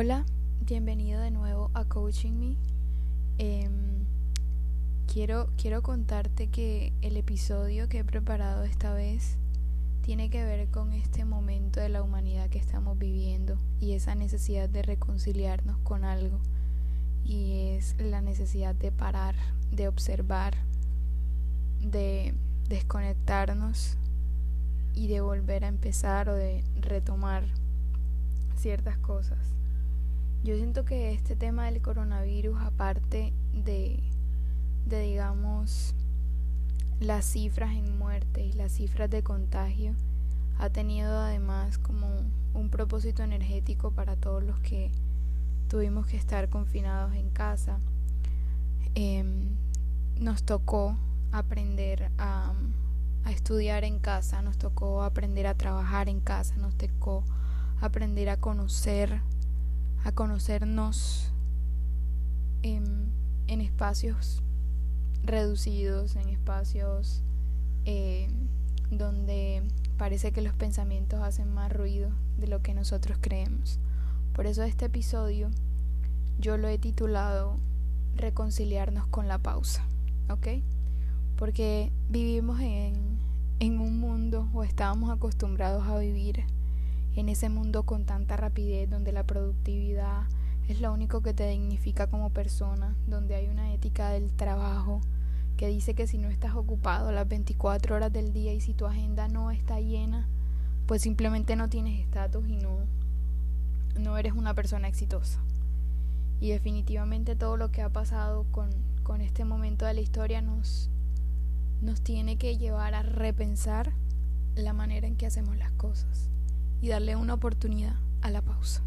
Hola, bienvenido de nuevo a Coaching Me. Em, quiero, quiero contarte que el episodio que he preparado esta vez tiene que ver con este momento de la humanidad que estamos viviendo y esa necesidad de reconciliarnos con algo. Y es la necesidad de parar, de observar, de desconectarnos y de volver a empezar o de retomar ciertas cosas. Yo siento que este tema del coronavirus, aparte de, de digamos, las cifras en muerte y las cifras de contagio, ha tenido además como un propósito energético para todos los que tuvimos que estar confinados en casa. Em, nos tocó aprender a, a estudiar en casa, nos tocó aprender a trabajar en casa, nos tocó aprender a conocer a conocernos en, espacios reducidos, en espacios eh, donde parece que los pensamientos hacen más ruido de lo que nosotros creemos. Por eso este episodio yo lo he titulado Reconciliarnos con la pausa, ¿ok? Porque vivimos en, en un mundo o estábamos acostumbrados a vivir en ese mundo con tanta rapidez, donde la productividad es lo único que te dignifica como persona, donde hay una ética del trabajo que dice que si no estás ocupado las 24 horas del día y si tu agenda no está llena, pues simplemente no tienes estatus y no, no eres una persona exitosa. Y definitivamente todo lo que ha pasado con, con este momento de la historia nos, nos tiene que llevar a repensar la manera en que hacemos las cosas y darle una oportunidad a la pausa.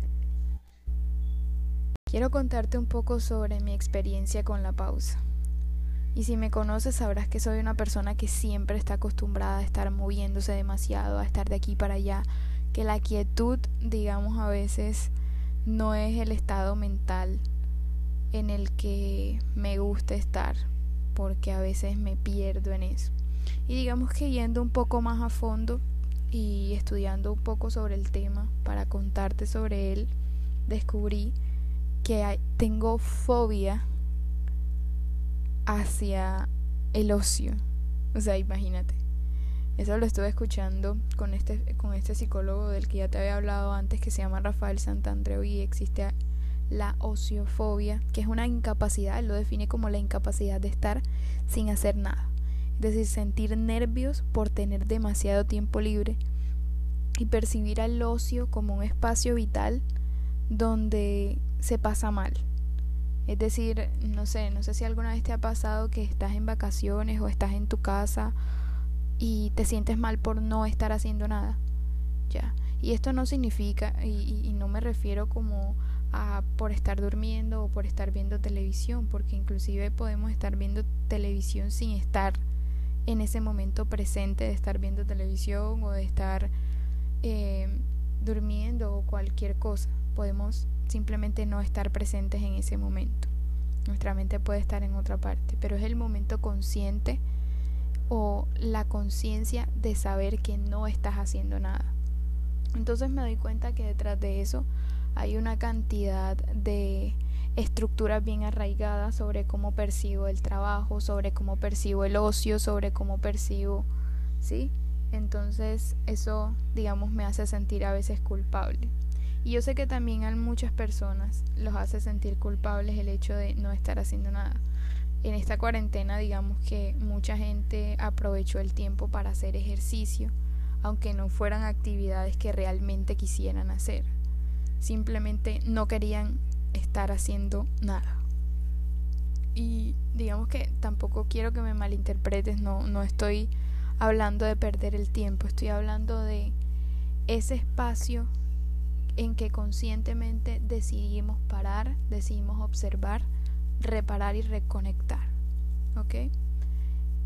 Quiero contarte un poco sobre mi experiencia con la pausa. Y si me conoces sabrás que soy una persona que siempre está acostumbrada a estar moviéndose demasiado, a estar de aquí para allá, que la quietud, digamos, a veces no es el estado mental en el que me gusta estar, porque a veces me pierdo en eso. Y digamos que yendo un poco más a fondo, y estudiando un poco sobre el tema para contarte sobre él, descubrí que tengo fobia hacia el ocio. O sea, imagínate. Eso lo estuve escuchando con este, con este psicólogo del que ya te había hablado antes, que se llama Rafael Santandreu, y existe la ociofobia, que es una incapacidad, él lo define como la incapacidad de estar sin hacer nada es decir, sentir nervios por tener demasiado tiempo libre y percibir al ocio como un espacio vital donde se pasa mal. Es decir, no sé, no sé si alguna vez te ha pasado que estás en vacaciones o estás en tu casa y te sientes mal por no estar haciendo nada. Ya. Y esto no significa, y, y no me refiero como a por estar durmiendo o por estar viendo televisión, porque inclusive podemos estar viendo televisión sin estar en ese momento presente de estar viendo televisión o de estar eh, durmiendo o cualquier cosa. Podemos simplemente no estar presentes en ese momento. Nuestra mente puede estar en otra parte, pero es el momento consciente o la conciencia de saber que no estás haciendo nada. Entonces me doy cuenta que detrás de eso hay una cantidad de estructuras bien arraigadas sobre cómo percibo el trabajo, sobre cómo percibo el ocio, sobre cómo percibo, ¿sí? Entonces eso, digamos, me hace sentir a veces culpable. Y yo sé que también a muchas personas los hace sentir culpables el hecho de no estar haciendo nada. En esta cuarentena, digamos que mucha gente aprovechó el tiempo para hacer ejercicio, aunque no fueran actividades que realmente quisieran hacer. Simplemente no querían estar haciendo nada. Y digamos que tampoco quiero que me malinterpretes, no, no estoy hablando de perder el tiempo, estoy hablando de ese espacio en que conscientemente decidimos parar, decidimos observar, reparar y reconectar. ¿Ok?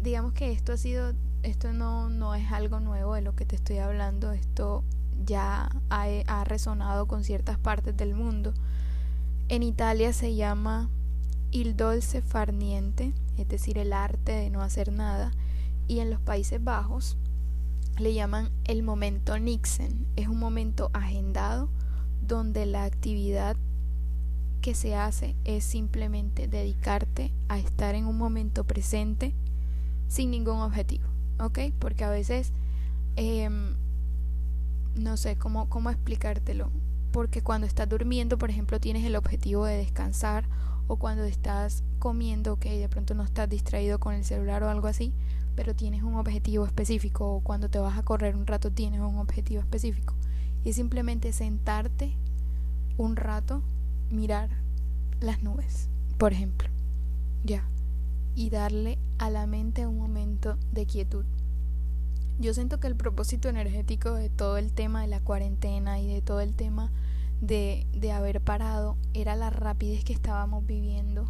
Digamos que esto ha sido, esto no, no es algo nuevo de lo que te estoy hablando, esto ya ha, ha resonado con ciertas partes del mundo en Italia se llama il dolce far niente, es decir, el arte de no hacer nada, y en los Países Bajos le llaman el momento Nixon, es un momento agendado donde la actividad que se hace es simplemente dedicarte a estar en un momento presente sin ningún objetivo, ¿ok? Porque a veces, em, no sé cómo, cómo explicártelo, porque cuando estás durmiendo, por ejemplo, tienes el objetivo de descansar, o cuando estás comiendo, ok, de pronto no estás distraído con el celular o algo así, pero tienes un objetivo específico, o cuando te vas a correr un rato tienes un objetivo específico. Y simplemente sentarte un rato, mirar las nubes, por ejemplo, ya, y darle a la mente un momento de quietud. Yo siento que el propósito energético de todo el tema de la cuarentena y de todo el tema de, de haber parado era la rapidez que estábamos viviendo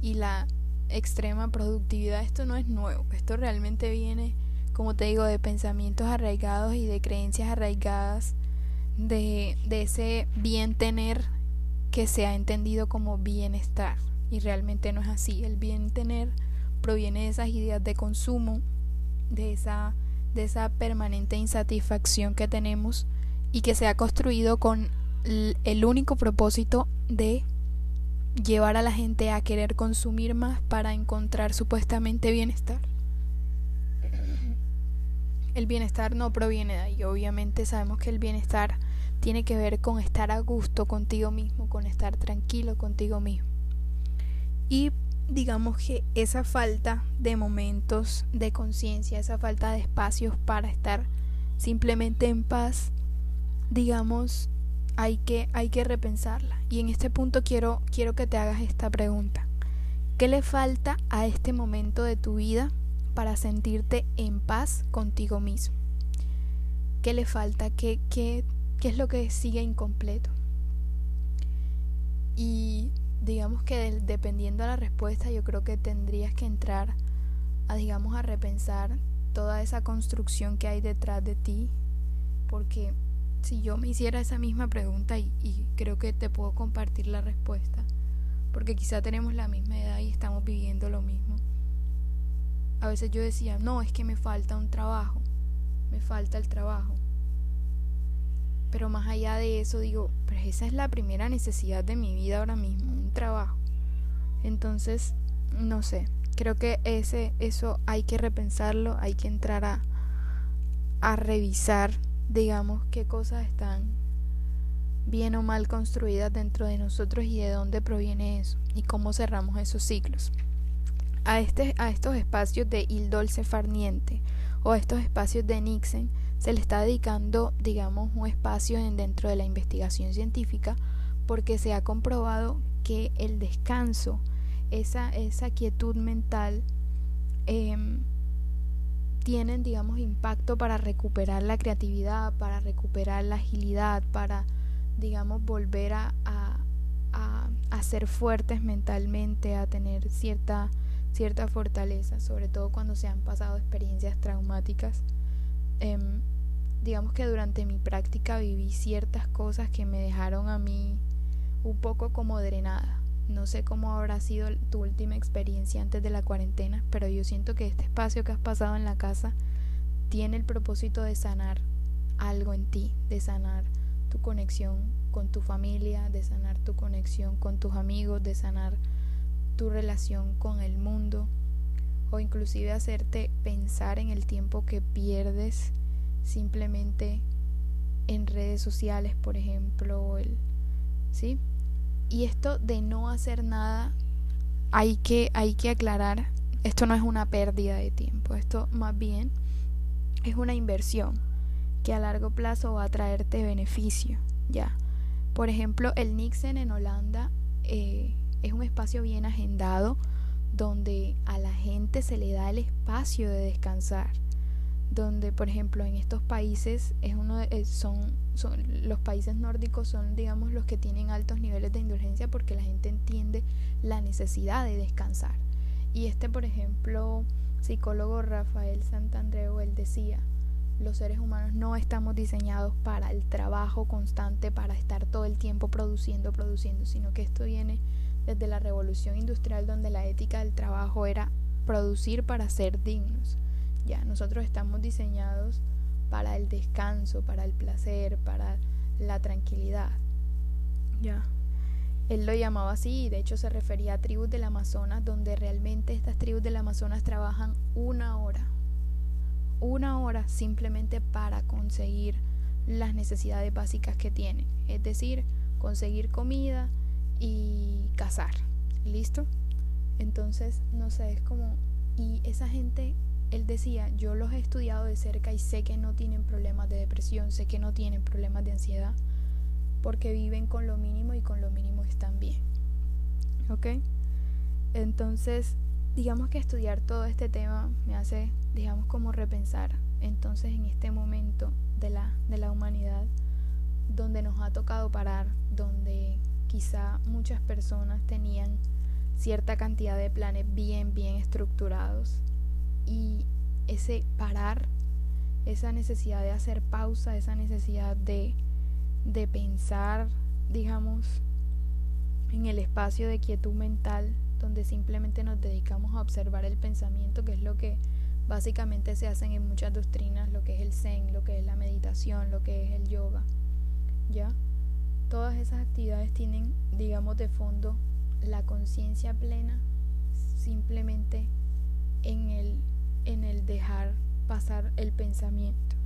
y la extrema productividad. Esto no es nuevo, esto realmente viene, como te digo, de pensamientos arraigados y de creencias arraigadas de, de ese bien tener que se ha entendido como bienestar y realmente no es así. El bien tener proviene de esas ideas de consumo, de esa, de esa permanente insatisfacción que tenemos y que se ha construido con el único propósito de llevar a la gente a querer consumir más para encontrar supuestamente bienestar. El bienestar no proviene de ahí, obviamente sabemos que el bienestar tiene que ver con estar a gusto contigo mismo, con estar tranquilo contigo mismo. Y digamos que esa falta de momentos de conciencia, esa falta de espacios para estar simplemente en paz, digamos, hay que, hay que repensarla. Y en este punto quiero, quiero que te hagas esta pregunta. ¿Qué le falta a este momento de tu vida para sentirte en paz contigo mismo? ¿Qué le falta? ¿Qué, qué, qué es lo que sigue incompleto? Y digamos que dependiendo de la respuesta, yo creo que tendrías que entrar a, digamos, a repensar toda esa construcción que hay detrás de ti, porque si yo me hiciera esa misma pregunta y, creo que te puedo compartir la respuesta, porque quizá tenemos la misma edad y estamos viviendo lo mismo. A veces yo decía, no, es que me falta un trabajo, me falta el trabajo. Pero más allá de eso digo, pero esa es la primera necesidad de mi vida ahora mismo, un trabajo. Entonces, no sé, creo que ese eso hay que repensarlo, hay que entrar a a revisar digamos, qué cosas están bien o mal construidas dentro de nosotros y de dónde proviene eso y cómo cerramos esos ciclos. A, este, a estos espacios de Il Dolce Farniente o a estos espacios de Nixon se le está dedicando, digamos, un espacio en, dentro de la investigación científica porque se ha comprobado que el descanso, esa, esa quietud mental, eh, tienen, digamos, impacto para recuperar la creatividad, para recuperar la agilidad, para, digamos, volver a, a, a, ser fuertes mentalmente, a tener cierta, cierta fortaleza, sobre todo cuando se han pasado experiencias traumáticas. Em, digamos que durante mi práctica viví ciertas cosas que me dejaron a mí un poco como drenada. No sé cómo habrá sido tu última experiencia antes de la cuarentena, pero yo siento que este espacio que has pasado en la casa tiene el propósito de sanar algo en ti, de sanar tu conexión con tu familia, de sanar tu conexión con tus amigos, de sanar tu relación con el mundo o inclusive hacerte pensar en el tiempo que pierdes simplemente en redes sociales, por ejemplo, el ¿sí? Y esto de no hacer nada, hay que, hay que aclarar, esto no es una pérdida de tiempo, esto más bien es una inversión que a largo plazo va a traerte beneficio, ya. Por ejemplo, el Nixon en Holanda eh, es un espacio bien agendado donde a la gente se le da el espacio de descansar donde por ejemplo en estos países es uno de, son, son los países nórdicos son digamos los que tienen altos niveles de indulgencia porque la gente entiende la necesidad de descansar. Y este por ejemplo psicólogo Rafael Santandreu él decía los seres humanos no estamos diseñados para el trabajo constante para estar todo el tiempo produciendo produciendo sino que esto viene desde la revolución industrial donde la ética del trabajo era producir para ser dignos ya, nosotros estamos diseñados para el descanso, para el placer, para la tranquilidad. Ya. Él lo llamaba así y de hecho se refería a tribus del Amazonas donde realmente estas tribus del Amazonas trabajan una hora, una hora simplemente para conseguir las necesidades básicas que tienen, es decir, conseguir comida y cazar. ¿Listo? Entonces, no sé, es como... Y esa gente, él decía, yo los he estudiado de cerca y sé que no tienen problemas de depresión, sé que no tienen problemas de ansiedad, porque viven con lo mínimo y con lo mínimo están bien. ¿Ok? Entonces, digamos que estudiar todo este tema me hace, digamos, como repensar entonces en este momento de la, de la humanidad donde nos ha tocado parar, donde quizá muchas personas tenían cierta cantidad de planes bien, bien estructurados y ese parar, esa necesidad de hacer pausa, esa necesidad de, de pensar, digamos, en el espacio de quietud mental, donde simplemente nos dedicamos a observar el pensamiento, que es lo que básicamente se hacen en muchas doctrinas, lo que es el zen, lo que es la meditación, lo que es el yoga. ¿Ya? Todas esas actividades tienen, digamos, de fondo la conciencia plena simplemente en el, en el dejar pasar el pensamiento.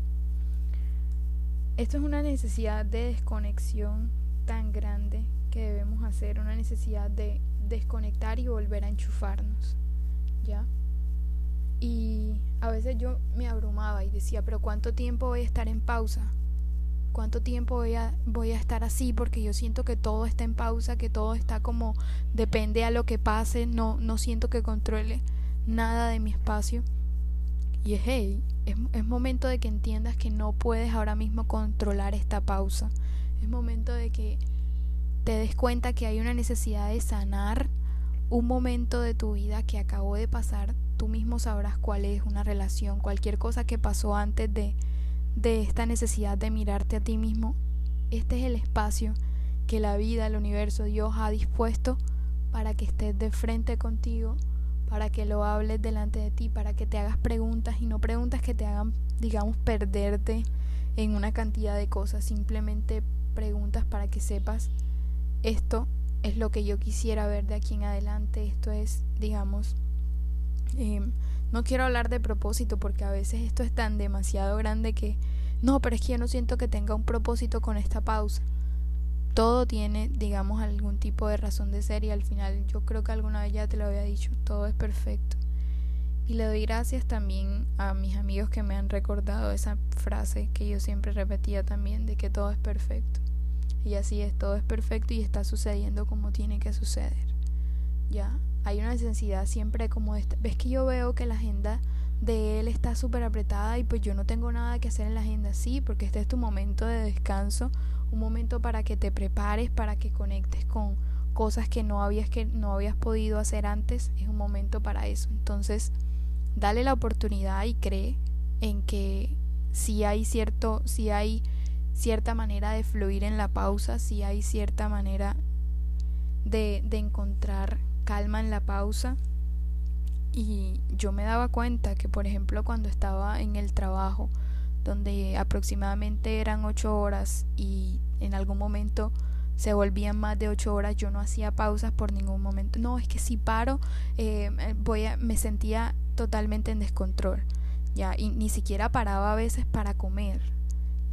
Esto es una necesidad de desconexión tan grande que debemos hacer, una necesidad de desconectar y volver a enchufarnos, ¿ya? Y a veces yo me abrumaba y decía, pero ¿cuánto tiempo voy a estar en pausa? ¿Cuánto tiempo voy a, voy a estar así? Porque yo siento que todo está en pausa, que todo está como depende a lo que pase, no, no siento que controle nada de mi espacio. Y es, hey, es, es momento de que entiendas que no puedes ahora mismo controlar esta pausa. Es momento de que te des cuenta que hay una necesidad de sanar un momento de tu vida que acabó de pasar tú mismo sabrás cuál es una relación, cualquier cosa que pasó antes de, de esta necesidad de mirarte a ti mismo. Este es el espacio que la vida, el universo, Dios ha dispuesto para que estés de frente contigo, para que lo hables delante de ti, para que te hagas preguntas y no preguntas que te hagan, digamos, perderte en una cantidad de cosas, simplemente preguntas para que sepas esto es lo que yo quisiera ver de aquí en adelante, esto es, digamos, Em, no quiero hablar de propósito porque a veces esto es tan demasiado grande que no, pero es que yo no siento que tenga un propósito con esta pausa. Todo tiene, digamos, algún tipo de razón de ser y al final yo creo que alguna vez ya te lo había dicho, todo es perfecto. Y le doy gracias también a mis amigos que me han recordado esa frase que yo siempre repetía también de que todo es perfecto. Y así es, todo es perfecto y está sucediendo como tiene que suceder. ¿Ya? hay una necesidad siempre como esta. Ves que yo veo que la agenda de él está súper apretada y pues yo no tengo nada que hacer en la agenda, sí, porque este es tu momento de descanso, un momento para que te prepares, para que conectes con cosas que no habías que no habías podido hacer antes, es un momento para eso. Entonces, dale la oportunidad y cree en que si hay cierto, si hay cierta manera de fluir en la pausa, si hay cierta manera de, de encontrar calma en la pausa y yo me daba cuenta que por ejemplo cuando estaba en el trabajo donde aproximadamente eran ocho horas y en algún momento se volvían más de ocho horas yo no hacía pausas por ningún momento no es que si paro eh, voy a, me sentía totalmente en descontrol ya y ni siquiera paraba a veces para comer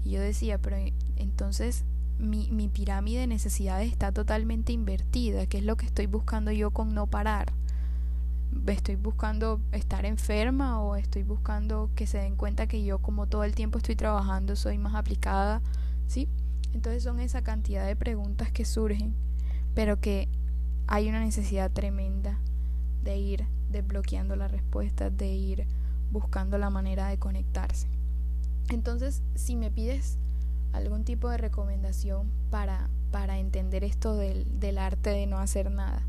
y yo decía pero entonces mi, mi pirámide de necesidades está totalmente invertida, que es lo que estoy buscando yo con no parar. Estoy buscando estar enferma o estoy buscando que se den cuenta que yo como todo el tiempo estoy trabajando soy más aplicada, ¿sí? Entonces son esa cantidad de preguntas que surgen, pero que hay una necesidad tremenda de ir desbloqueando las respuestas, de ir buscando la manera de conectarse. Entonces, si me pides algún tipo de recomendación para, para entender esto del, del arte de no hacer nada.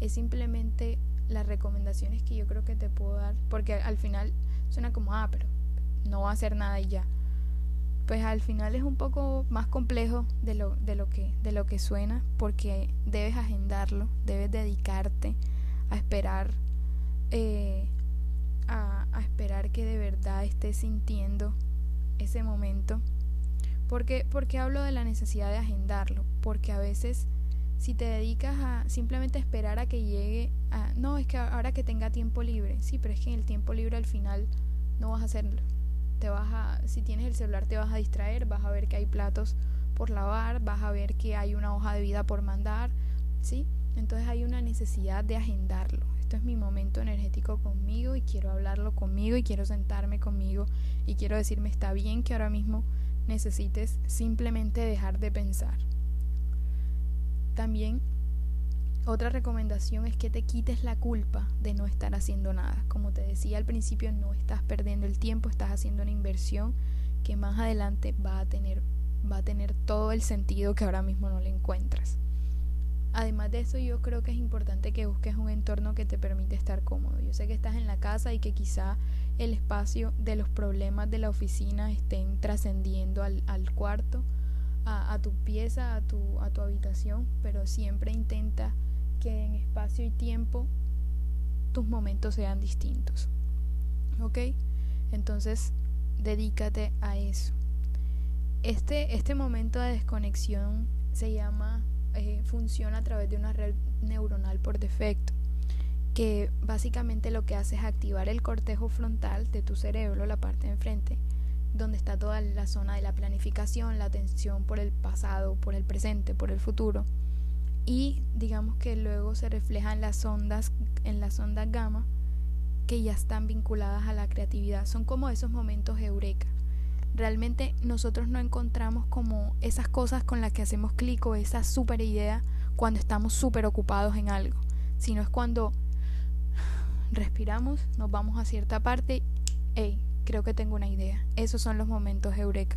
Es simplemente las recomendaciones que yo creo que te puedo dar, porque al final suena como, ah, pero no va a hacer nada y ya. Pues al final es un poco más complejo de lo, de lo, que, de lo que suena, porque debes agendarlo, debes dedicarte a esperar, eh, a, a esperar que de verdad estés sintiendo ese momento porque, porque hablo de la necesidad de agendarlo, porque a veces Si te dedicas a simplemente esperar a que llegue, a, no, es que ahora que tenga tiempo libre, sí, pero es que en el tiempo libre al final no vas a hacerlo. Te vas a, si tienes el celular te vas a distraer, vas a ver que hay platos por lavar, vas a ver que hay una hoja de vida por mandar, ¿sí? Entonces hay una necesidad de agendarlo. Esto es mi momento energético conmigo y quiero hablarlo conmigo y quiero sentarme conmigo y quiero decirme está bien que ahora mismo necesites simplemente dejar de pensar. También otra recomendación es que te quites la culpa de no estar haciendo nada. Como te decía al principio, no estás perdiendo el tiempo, estás haciendo una inversión que más adelante va a tener va a tener todo el sentido que ahora mismo no le encuentras. Además de eso, yo creo que es importante que busques un entorno que te permite estar cómodo. Yo sé que estás en la casa y que quizá el espacio de los problemas de la oficina estén trascendiendo al, al cuarto, a, tu pieza, a tu, a tu habitación, pero siempre intenta que en espacio y tiempo tus momentos sean distintos. ¿Ok? Entonces, dedícate a eso. Este, este momento de desconexión se llama, eh, funciona a través de una red neuronal por defecto, que básicamente lo que hace es activar el cortejo frontal de tu cerebro, la parte de enfrente, donde está toda la zona de la planificación, la atención por el pasado, por el presente, por el futuro. Y digamos que luego se reflejan las ondas, en las ondas gamma, que ya están vinculadas a la creatividad. Son como esos momentos eureka realmente nosotros no encontramos como esas cosas con las que hacemos clic o esa super idea cuando estamos súper ocupados en algo, sino es cuando respiramos, nos vamos a cierta parte, hey, creo que tengo una idea. Esos son los momentos eureka.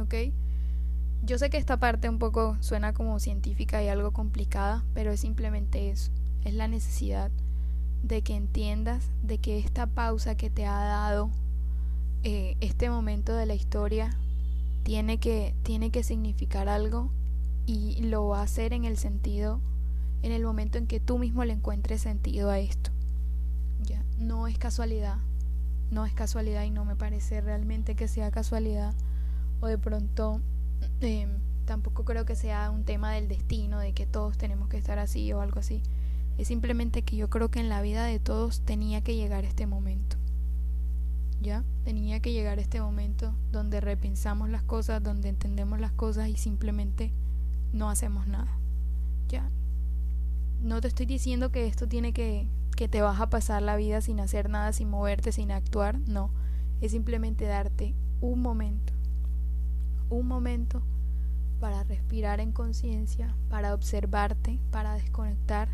¿Ok? Yo sé que esta parte un poco suena como científica y algo complicada, pero es simplemente eso. Es la necesidad de que entiendas de que esta pausa que te ha dado eh, este momento de la historia tiene que, tiene que significar algo y lo va a hacer en el sentido, en el momento en que tú mismo le encuentres sentido a esto. Ya, no es casualidad, no es casualidad y no me parece realmente que sea casualidad o de pronto eh, tampoco creo que sea un tema del destino, de que todos tenemos que estar así o algo así. Es simplemente que yo creo que en la vida de todos tenía que llegar este momento. ¿ya? Tenía que llegar este momento donde repensamos las cosas, donde entendemos las cosas y simplemente no hacemos nada, ¿ya? No te estoy diciendo que esto tiene que, que te vas a pasar la vida sin hacer nada, sin moverte, sin actuar, no. Es simplemente darte un momento, un momento para respirar en conciencia, para observarte, para desconectar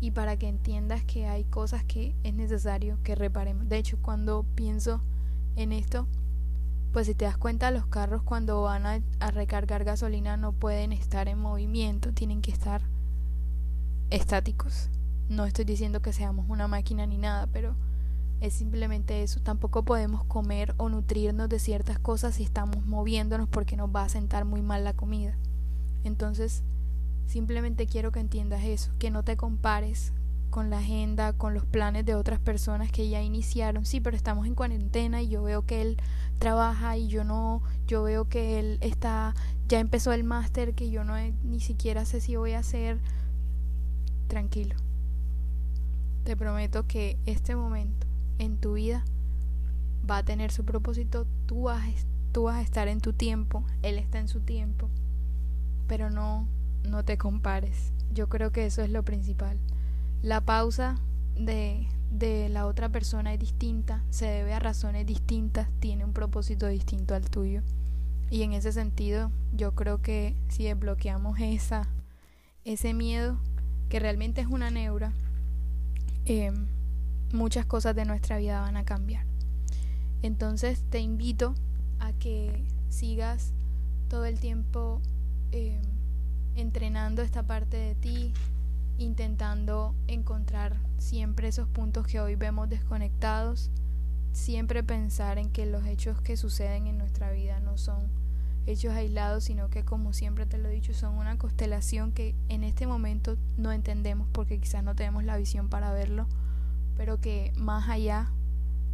y para que entiendas que hay cosas que es necesario que reparemos. De hecho, cuando pienso en esto, pues si te das cuenta, los carros cuando van a, recargar gasolina no pueden estar en movimiento, tienen que estar estáticos. No estoy diciendo que seamos una máquina ni nada, pero es simplemente eso. Tampoco podemos comer o nutrirnos de ciertas cosas si estamos moviéndonos porque nos va a sentar muy mal la comida. Entonces, Simplemente quiero que entiendas eso, que no te compares con la agenda, con los planes de otras personas que ya iniciaron. Sí, pero estamos en cuarentena y yo veo que él trabaja y yo no, yo veo que él está, ya empezó el máster que yo no ni siquiera sé si voy a hacer. Tranquilo. Te prometo que este momento en tu vida va a tener su propósito. Tú vas, tú vas a estar en tu tiempo, él está en su tiempo, pero no no te compares. Yo creo que eso es lo principal. La pausa de, de la otra persona es distinta, se debe a razones distintas, tiene un propósito distinto al tuyo. Y en ese sentido, yo creo que si desbloqueamos esa, ese miedo, que realmente es una neura, eh, muchas cosas de nuestra vida van a cambiar. Entonces te invito a que sigas todo el tiempo eh, entrenando esta parte de ti, intentando encontrar siempre esos puntos que hoy vemos desconectados, siempre pensar en que los hechos que suceden en nuestra vida no son hechos aislados, sino que como siempre te lo he dicho, son una constelación que en este momento no entendemos porque quizás no tenemos la visión para verlo, pero que más allá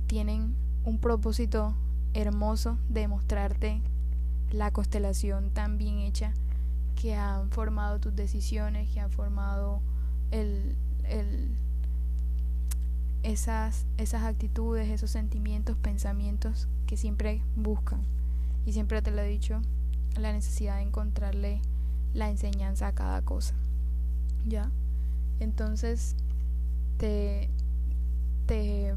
tienen un propósito hermoso de mostrarte la constelación tan bien hecha que han formado tus decisiones, que han formado el, el, esas, esas actitudes, esos sentimientos, pensamientos que siempre buscan. Y siempre te lo he dicho, la necesidad de encontrarle la enseñanza a cada cosa. ¿Ya? Entonces, te, te,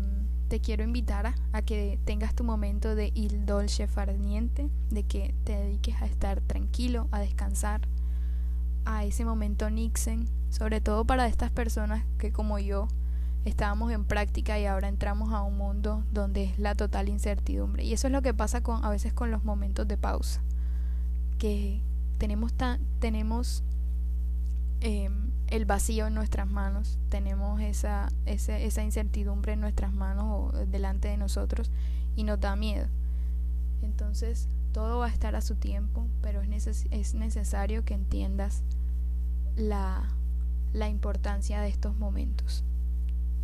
te quiero invitar a, que tengas tu momento de il dolce farniente, de que te dediques a estar tranquilo, a descansar, a ese momento Nixon, sobre todo para estas personas que como yo estábamos en práctica y ahora entramos a un mundo donde es la total incertidumbre. Y eso es lo que pasa con a veces con los momentos de pausa, que tenemos tan, tenemos em, el vacío en nuestras manos, tenemos esa, esa, esa incertidumbre en nuestras manos o delante de nosotros y nos da miedo. Entonces, todo va a estar a su tiempo, pero es, es necesario que entiendas la, la importancia de estos momentos.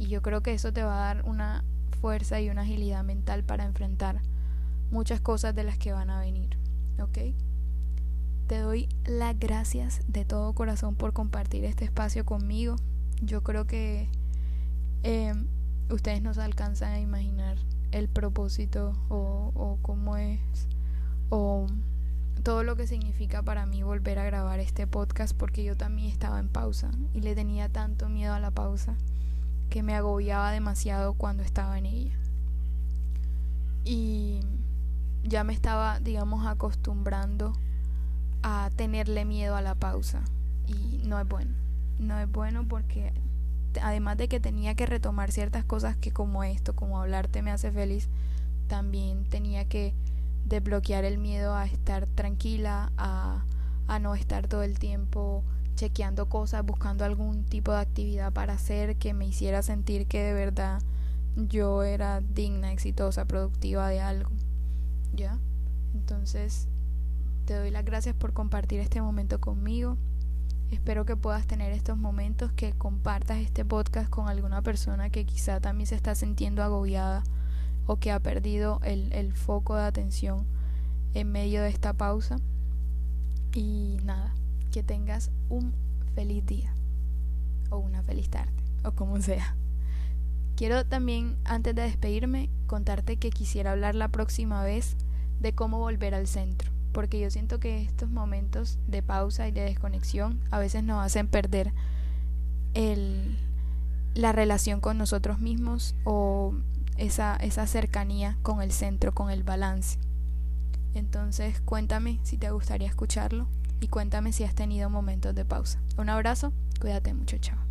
Y yo creo que eso te va a dar una fuerza y una agilidad mental para enfrentar muchas cosas de las que van a venir. ¿Ok? Te doy las gracias de todo corazón por compartir este espacio conmigo. Yo creo que em, ustedes no se alcanzan a imaginar el propósito o, o cómo es o todo lo que significa para mí volver a grabar este podcast porque yo también estaba en pausa y le tenía tanto miedo a la pausa que me agobiaba demasiado cuando estaba en ella. Y ya me estaba, digamos, acostumbrando a tenerle miedo a la pausa y no es bueno. No es bueno porque además de que tenía que retomar ciertas cosas que como esto, como hablarte me hace feliz, también tenía que desbloquear el miedo a estar tranquila, a, a no estar todo el tiempo chequeando cosas, buscando algún tipo de actividad para hacer que me hiciera sentir que de verdad yo era digna, exitosa, productiva de algo. ¿Ya? Entonces, te doy las gracias por compartir este momento conmigo. Espero que puedas tener estos momentos, que compartas este podcast con alguna persona que quizá también se está sintiendo agobiada o que ha perdido el, el foco de atención en medio de esta pausa. Y nada, que tengas un feliz día o una feliz tarde o como sea. Quiero también, antes de despedirme, contarte que quisiera hablar la próxima vez de cómo volver al centro porque yo siento que estos momentos de pausa y de desconexión a veces nos hacen perder el, la relación con nosotros mismos o esa, esa cercanía con el centro, con el balance. Entonces cuéntame si te gustaría escucharlo y cuéntame si has tenido momentos de pausa. Un abrazo, cuídate mucho, chao.